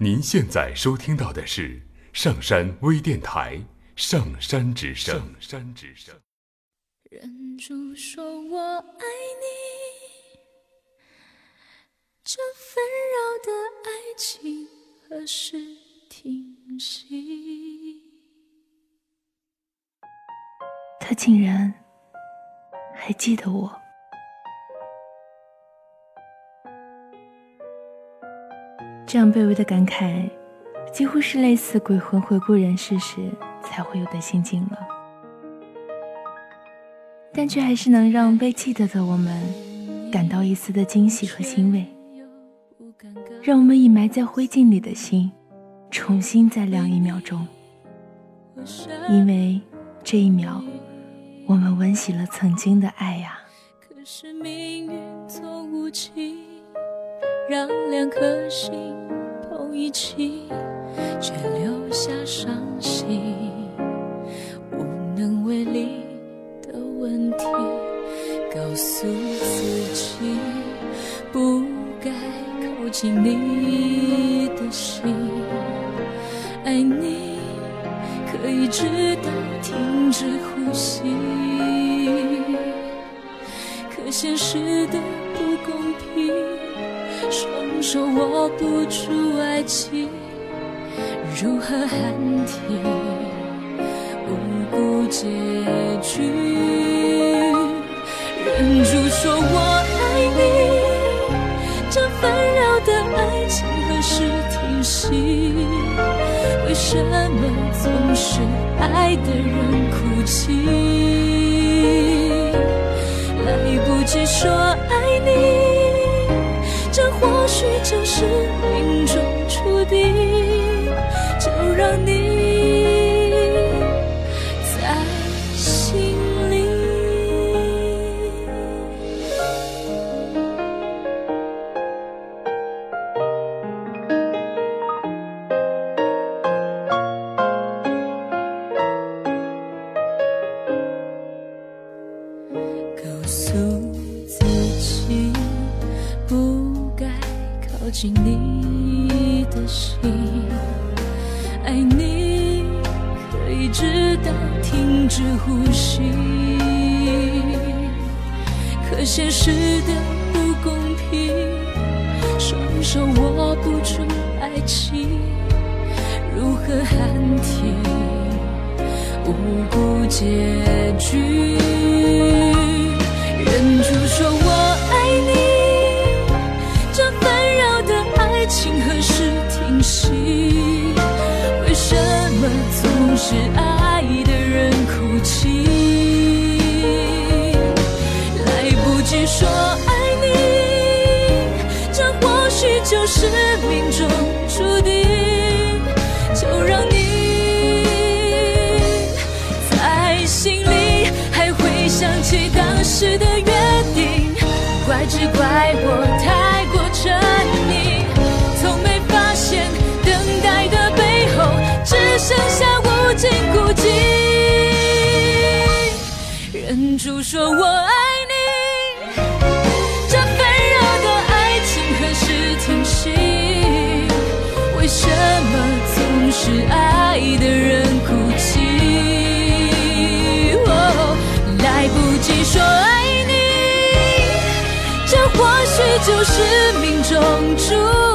您现在收听到的是上山微电台《上山之声》。上山之声。忍住说我爱你，这纷扰的爱情何时停息？他竟然还记得我。这样卑微的感慨，几乎是类似鬼魂回顾人世时才会有的心境了。但却还是能让被记得的我们感到一丝的惊喜和欣慰，让我们已埋在灰烬里的心重新再亮一秒钟，因为这一秒，我们温习了曾经的爱呀。可是命运总无情。让两颗心碰一起，却留下伤心，无能为力的问题。告诉自己，不该靠近你的心。爱你可以直到停止呼吸，现实的不公平。双手握不住爱情，如何喊停？无辜结局，忍住说我爱你，这纷扰的爱情何时停息？为什么总是爱的人哭泣？去说爱你。这或许就是命中注定，就让你靠近你的心，爱你可以直到停止呼吸。可现实的不公平，双手握不住爱情，如何喊停？无辜结局，忍住说为什么总是爱的人哭泣？来不及说爱你，这或许就是命中注定。就让你在心里还会想起当时的约定，怪只怪我太忍住说我爱你。这纷扰的爱情何时停息？为什么总是爱的人哭泣？哦来不及说爱你，这或许就是命中注定。